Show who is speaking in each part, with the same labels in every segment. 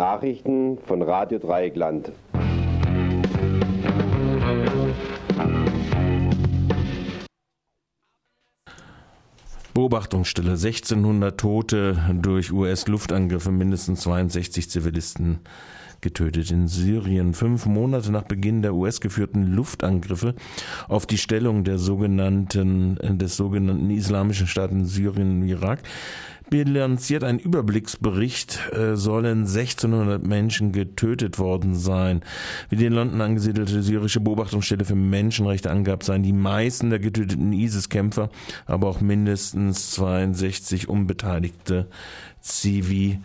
Speaker 1: Nachrichten von Radio Dreieckland.
Speaker 2: Beobachtungsstelle. 1600 Tote durch US-Luftangriffe, mindestens 62 Zivilisten getötet in Syrien. Fünf Monate nach Beginn der US-geführten Luftangriffe auf die Stellung der sogenannten, des sogenannten Islamischen Staaten Syrien und Irak bilanziert ein Überblicksbericht, äh, sollen 1600 Menschen getötet worden sein. Wie die in London angesiedelte syrische Beobachtungsstelle für Menschenrechte angab, seien die meisten der getöteten ISIS-Kämpfer, aber auch mindestens 62 unbeteiligte Zivilisten,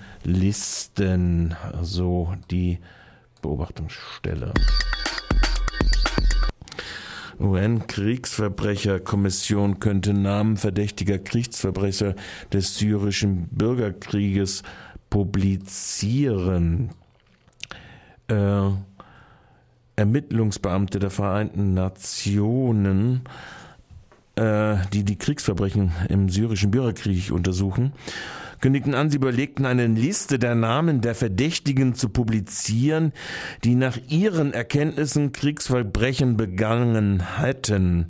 Speaker 2: so die Beobachtungsstelle. UN-Kriegsverbrecherkommission könnte Namen verdächtiger Kriegsverbrecher des syrischen Bürgerkrieges publizieren. Äh, Ermittlungsbeamte der Vereinten Nationen, äh, die die Kriegsverbrechen im syrischen Bürgerkrieg untersuchen, kündigten an, sie überlegten eine Liste der Namen der Verdächtigen zu publizieren, die nach ihren Erkenntnissen Kriegsverbrechen begangen hätten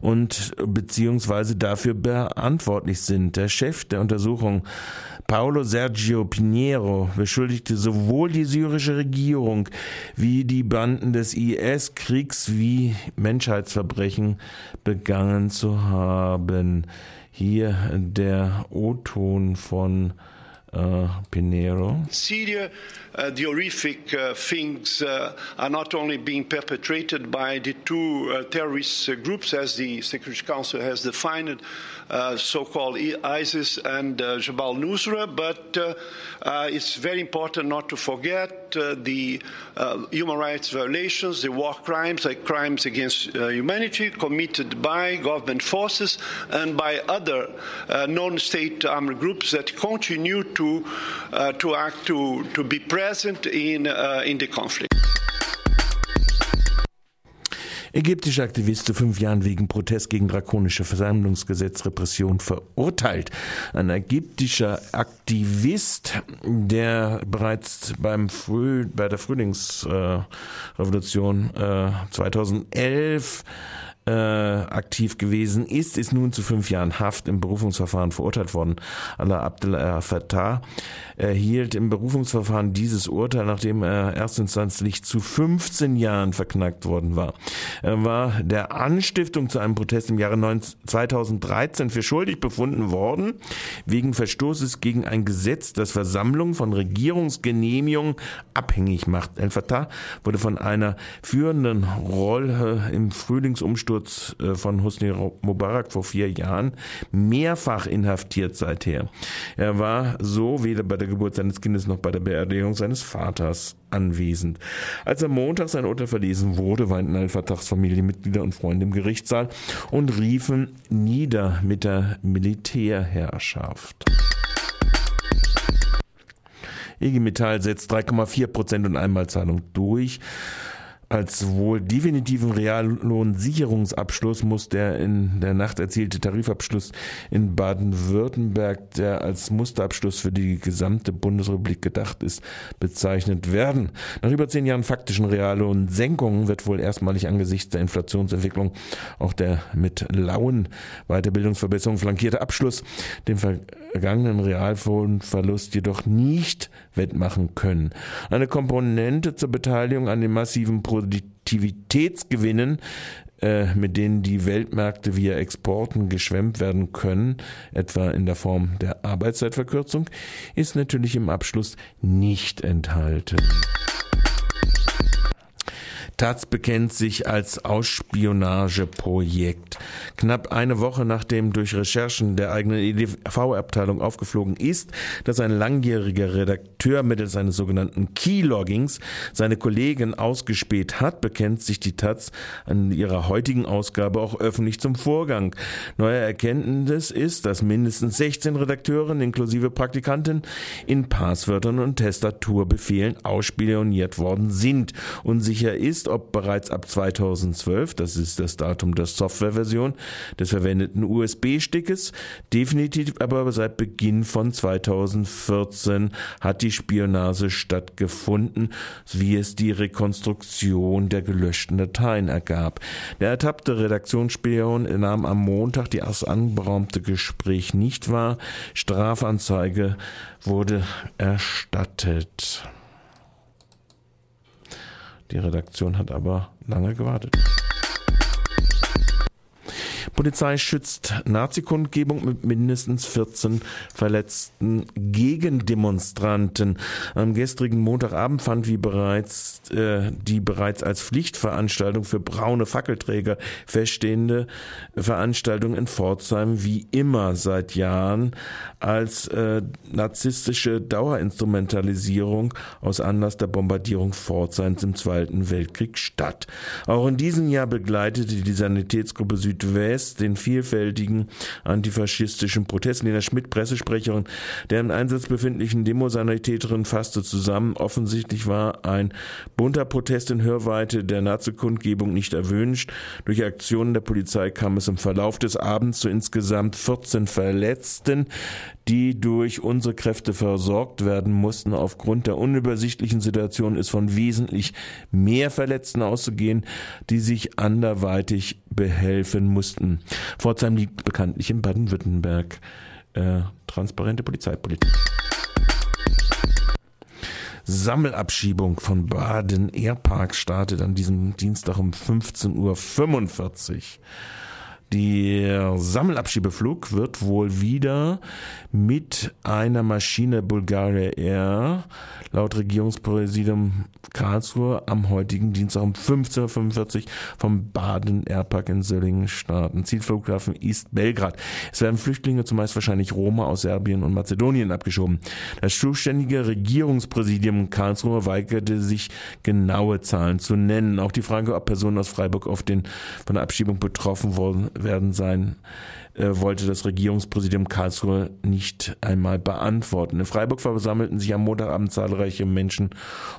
Speaker 2: und beziehungsweise dafür verantwortlich sind. Der Chef der Untersuchung Paolo Sergio Pinheiro beschuldigte sowohl die syrische Regierung wie die Banden des IS Kriegs- wie Menschheitsverbrechen begangen zu haben. Hier der O-Ton von uh, Pinero.
Speaker 3: Syria, uh, the horrific uh, things uh, are not only being perpetrated by the two uh, terrorist uh, groups, as the Security Council has defined, so-called ISIS and Jabal Nusra, but it's very important not to forget the human rights violations, the war crimes, like crimes against humanity committed by government forces and by other non-state armed groups that continue to uh, to act to to be present in uh, in the conflict.
Speaker 2: Ägyptische Aktivist zu fünf Jahren wegen Protest gegen drakonische Versammlungsgesetzrepression verurteilt. Ein ägyptischer Aktivist, der bereits beim Früh, bei der Frühlingsrevolution äh, 2011 äh, aktiv gewesen ist, ist nun zu fünf Jahren Haft im Berufungsverfahren verurteilt worden. Allah Abdel Fattah erhielt im Berufungsverfahren dieses Urteil, nachdem er erstinstanzlich zu 15 Jahren verknackt worden war. Er war der Anstiftung zu einem Protest im Jahre 2013 für schuldig befunden worden, wegen Verstoßes gegen ein Gesetz, das Versammlung von Regierungsgenehmigungen abhängig macht. El Fattah wurde von einer führenden Rolle im Frühlingsumsturz äh, von Hosni Mubarak vor vier Jahren mehrfach inhaftiert seither. Er war so weder bei der Geburt seines Kindes noch bei der Beerdigung seines Vaters anwesend. Als am Montag sein Urteil verlesen wurde, weinten Al-Fatahs Familienmitglieder und Freunde im Gerichtssaal und riefen nieder mit der Militärherrschaft. IG Metall setzt 3,4 Prozent und Einmalzahlung durch. Als wohl definitiven Reallohnsicherungsabschluss muss der in der Nacht erzielte Tarifabschluss in Baden-Württemberg, der als Musterabschluss für die gesamte Bundesrepublik gedacht ist, bezeichnet werden. Nach über zehn Jahren faktischen Reallohnsenkungen wird wohl erstmalig angesichts der Inflationsentwicklung auch der mit lauen Weiterbildungsverbesserungen flankierte Abschluss den vergangenen Reallohnverlust jedoch nicht wettmachen können. Eine Komponente zur Beteiligung an den massiven Produktivitätsgewinnen, äh, mit denen die Weltmärkte via Exporten geschwemmt werden können, etwa in der Form der Arbeitszeitverkürzung, ist natürlich im Abschluss nicht enthalten. Taz bekennt sich als Ausspionageprojekt. Knapp eine Woche nachdem durch Recherchen der eigenen EDV-Abteilung aufgeflogen ist, dass ein langjähriger Redakteur mittels eines sogenannten Keyloggings seine Kollegen ausgespäht hat, bekennt sich die Taz an ihrer heutigen Ausgabe auch öffentlich zum Vorgang. Neue Erkenntnis ist, dass mindestens 16 Redakteuren inklusive Praktikanten in Passwörtern und Tastaturbefehlen ausspioniert worden sind. Unsicher ist, ist, ob bereits ab 2012, das ist das Datum der Softwareversion des verwendeten USB-Stickes, definitiv aber seit Beginn von 2014 hat die Spionage stattgefunden, wie es die Rekonstruktion der gelöschten Dateien ergab. Der ertappte Redaktionsspion nahm am Montag die erst anberaumte Gespräch nicht wahr. Strafanzeige wurde erstattet. Die Redaktion hat aber lange gewartet. Polizei schützt Nazi-Kundgebung mit mindestens 14 verletzten Gegendemonstranten. Am gestrigen Montagabend fand wie bereits äh, die bereits als Pflichtveranstaltung für braune Fackelträger feststehende Veranstaltung in Pforzheim wie immer seit Jahren als äh, narzisstische Dauerinstrumentalisierung aus Anlass der Bombardierung Pforzheims im Zweiten Weltkrieg statt. Auch in diesem Jahr begleitete die Sanitätsgruppe Südwest Protest, den vielfältigen antifaschistischen Protest. Lena Schmidt, Pressesprecherin der im Einsatz befindlichen Demosanitäterin, fasste zusammen. Offensichtlich war ein bunter Protest in Hörweite der Nazi-Kundgebung nicht erwünscht. Durch Aktionen der Polizei kam es im Verlauf des Abends zu insgesamt 14 Verletzten, die durch unsere Kräfte versorgt werden mussten. Aufgrund der unübersichtlichen Situation ist von wesentlich mehr Verletzten auszugehen, die sich anderweitig behelfen mussten. Pforzheim liegt bekanntlich in Baden-Württemberg. Äh, transparente Polizeipolitik. Sammelabschiebung von Baden Airpark startet an diesem Dienstag um 15.45 Uhr. Der Sammelabschiebeflug wird wohl wieder mit einer Maschine Bulgaria Air laut Regierungspräsidium Karlsruhe am heutigen Dienstag um 15.45 Uhr vom Baden Airpark in Söllingen starten. Zielflughafen ist Belgrad. Es werden Flüchtlinge, zumeist wahrscheinlich Roma aus Serbien und Mazedonien abgeschoben. Das zuständige Regierungspräsidium Karlsruhe weigerte sich genaue Zahlen zu nennen. Auch die Frage, ob Personen aus Freiburg auf den von der Abschiebung betroffen worden werden sein, äh, wollte das Regierungspräsidium Karlsruhe nicht einmal beantworten. In Freiburg versammelten sich am Montagabend zahlreiche Menschen,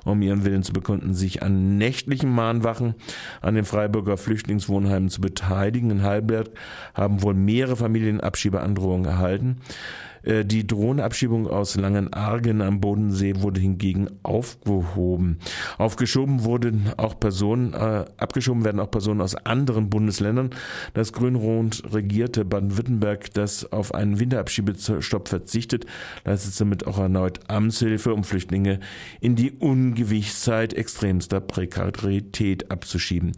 Speaker 2: um ihren Willen zu bekunden, sich an nächtlichen Mahnwachen an den Freiburger Flüchtlingswohnheimen zu beteiligen. In Halberg haben wohl mehrere Familien Abschiebeandrohungen erhalten. Äh, die Drohnenabschiebung aus Langenargen am Bodensee wurde hingegen aufgehoben. Aufgeschoben wurden auch Personen, äh, abgeschoben werden auch Personen aus anderen Bundesländern. Das grün-rot regierte Baden-Württemberg, das auf einen Winterabschiebestopp verzichtet, leistet somit auch erneut Amtshilfe, um Flüchtlinge in die Ungewissheit extremster Prekarität abzuschieben.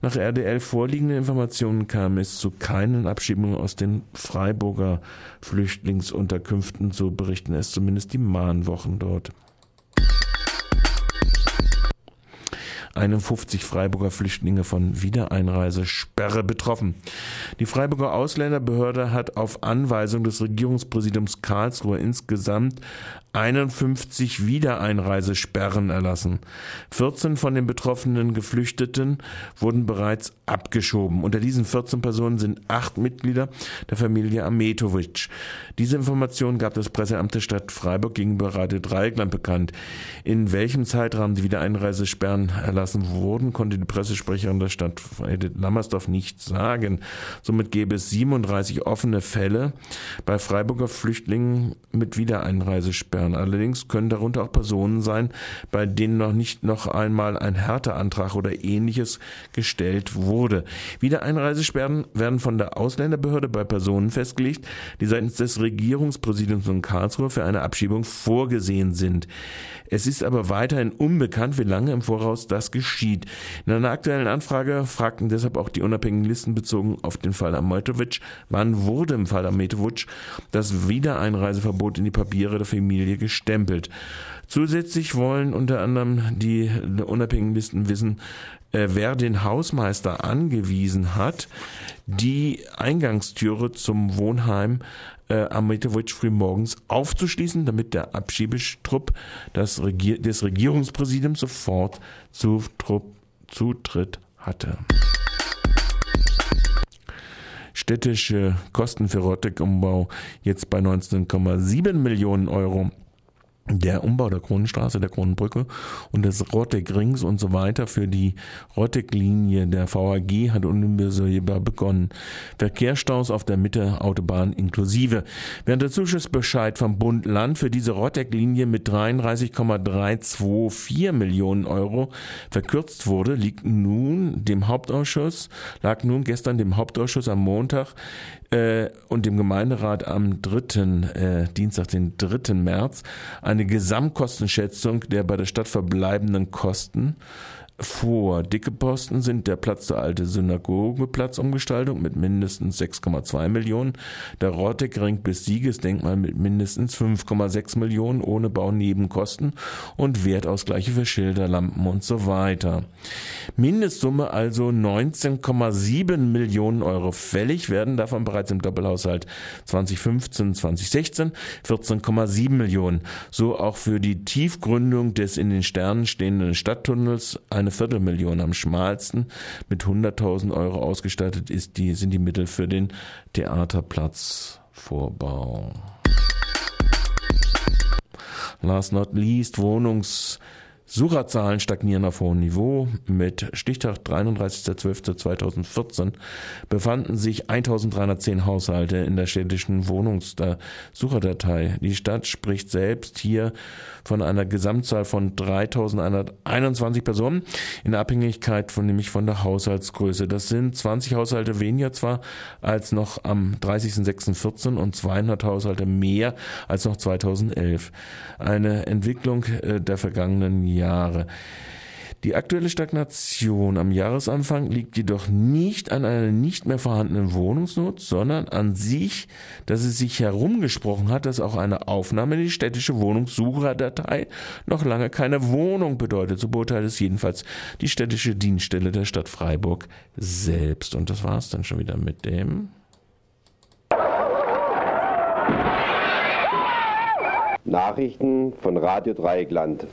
Speaker 2: Nach RDL vorliegenden Informationen kam es zu keinen Abschiebungen aus den Freiburger Flüchtlingsunternehmen. Unterkünften, so berichten es zumindest die Mahnwochen dort. 51 Freiburger Flüchtlinge von Wiedereinreisesperre betroffen. Die Freiburger Ausländerbehörde hat auf Anweisung des Regierungspräsidiums Karlsruhe insgesamt 51 Wiedereinreisesperren erlassen. 14 von den betroffenen Geflüchteten wurden bereits abgeschoben. Unter diesen 14 Personen sind acht Mitglieder der Familie Ametovic. Diese Information gab das Presseamt der Stadt Freiburg gegenüber Radio Dreieckland bekannt. In welchem Zeitraum die Wiedereinreisesperren erlassen wurden, konnte die Pressesprecherin der Stadt Edith Lammersdorf nicht sagen. Somit gäbe es 37 offene Fälle bei Freiburger Flüchtlingen mit Wiedereinreisesperren verweigern. Allerdings können darunter auch Personen sein, bei denen noch nicht noch einmal ein Härteantrag oder ähnliches gestellt wurde. Wiedereinreisesperren werden von der Ausländerbehörde bei Personen festgelegt, die seitens des Regierungspräsidiums in Karlsruhe für eine Abschiebung vorgesehen sind. Es ist aber weiterhin unbekannt, wie lange im Voraus das geschieht. In einer aktuellen Anfrage fragten deshalb auch die unabhängigen Listen bezogen auf den Fall Ametovic, wann wurde im Fall Ametovic das Wiedereinreiseverbot in die Papiere der Familie gestempelt. Zusätzlich wollen unter anderem die unabhängigen Listen wissen, äh, wer den Hausmeister angewiesen hat, die Eingangstüre zum Wohnheim äh, am Mittwoch frühmorgens aufzuschließen, damit der Abschiebestrupp das Regier des Regierungspräsidiums sofort zu Zutritt hatte. Städtische Kosten für Rottekumbau jetzt bei 19,7 Millionen Euro. Der Umbau der Kronenstraße, der Kronenbrücke und des Rotteck-Rings und so weiter für die Rotteck-Linie der VAG hat unmittelbar begonnen. Verkehrsstaus auf der Mitte-Autobahn inklusive. Während der Zuschussbescheid vom Bund Land für diese Rotteck-Linie mit 33,324 Millionen Euro verkürzt wurde, liegt nun dem Hauptausschuss, lag nun gestern dem Hauptausschuss am Montag äh, und dem Gemeinderat am 3. Äh, Dienstag, den 3. März, eine Gesamtkostenschätzung der bei der Stadt verbleibenden Kosten vor. Dicke Posten sind der Platz der alte Synagogenplatzumgestaltung mit mindestens 6,2 Millionen, der Rottekring bis Siegesdenkmal mit mindestens 5,6 Millionen ohne Baunebenkosten und Wertausgleiche für Schilder, und so weiter. Mindestsumme also 19,7 Millionen Euro fällig werden davon bereits im Doppelhaushalt 2015, 2016 14,7 Millionen. So auch für die Tiefgründung des in den Sternen stehenden Stadttunnels eine Viertelmillion am schmalsten mit 100.000 Euro ausgestattet ist, die sind die Mittel für den Theaterplatzvorbau. Last not least Wohnungs Sucherzahlen stagnieren auf hohem Niveau. Mit Stichtag 33.12.2014 befanden sich 1310 Haushalte in der städtischen Wohnungssucherdatei. Die Stadt spricht selbst hier von einer Gesamtzahl von 3121 Personen in Abhängigkeit von nämlich von der Haushaltsgröße. Das sind 20 Haushalte weniger zwar als noch am 30.06.14 und 200 Haushalte mehr als noch 2011. Eine Entwicklung äh, der vergangenen Jahre Jahre. Die aktuelle Stagnation am Jahresanfang liegt jedoch nicht an einer nicht mehr vorhandenen Wohnungsnot, sondern an sich, dass es sich herumgesprochen hat, dass auch eine Aufnahme in die städtische Wohnungssucherdatei noch lange keine Wohnung bedeutet. So beurteilt es jedenfalls die städtische Dienststelle der Stadt Freiburg selbst. Und das war es dann schon wieder mit dem.
Speaker 1: Nachrichten von Radio Dreieckland.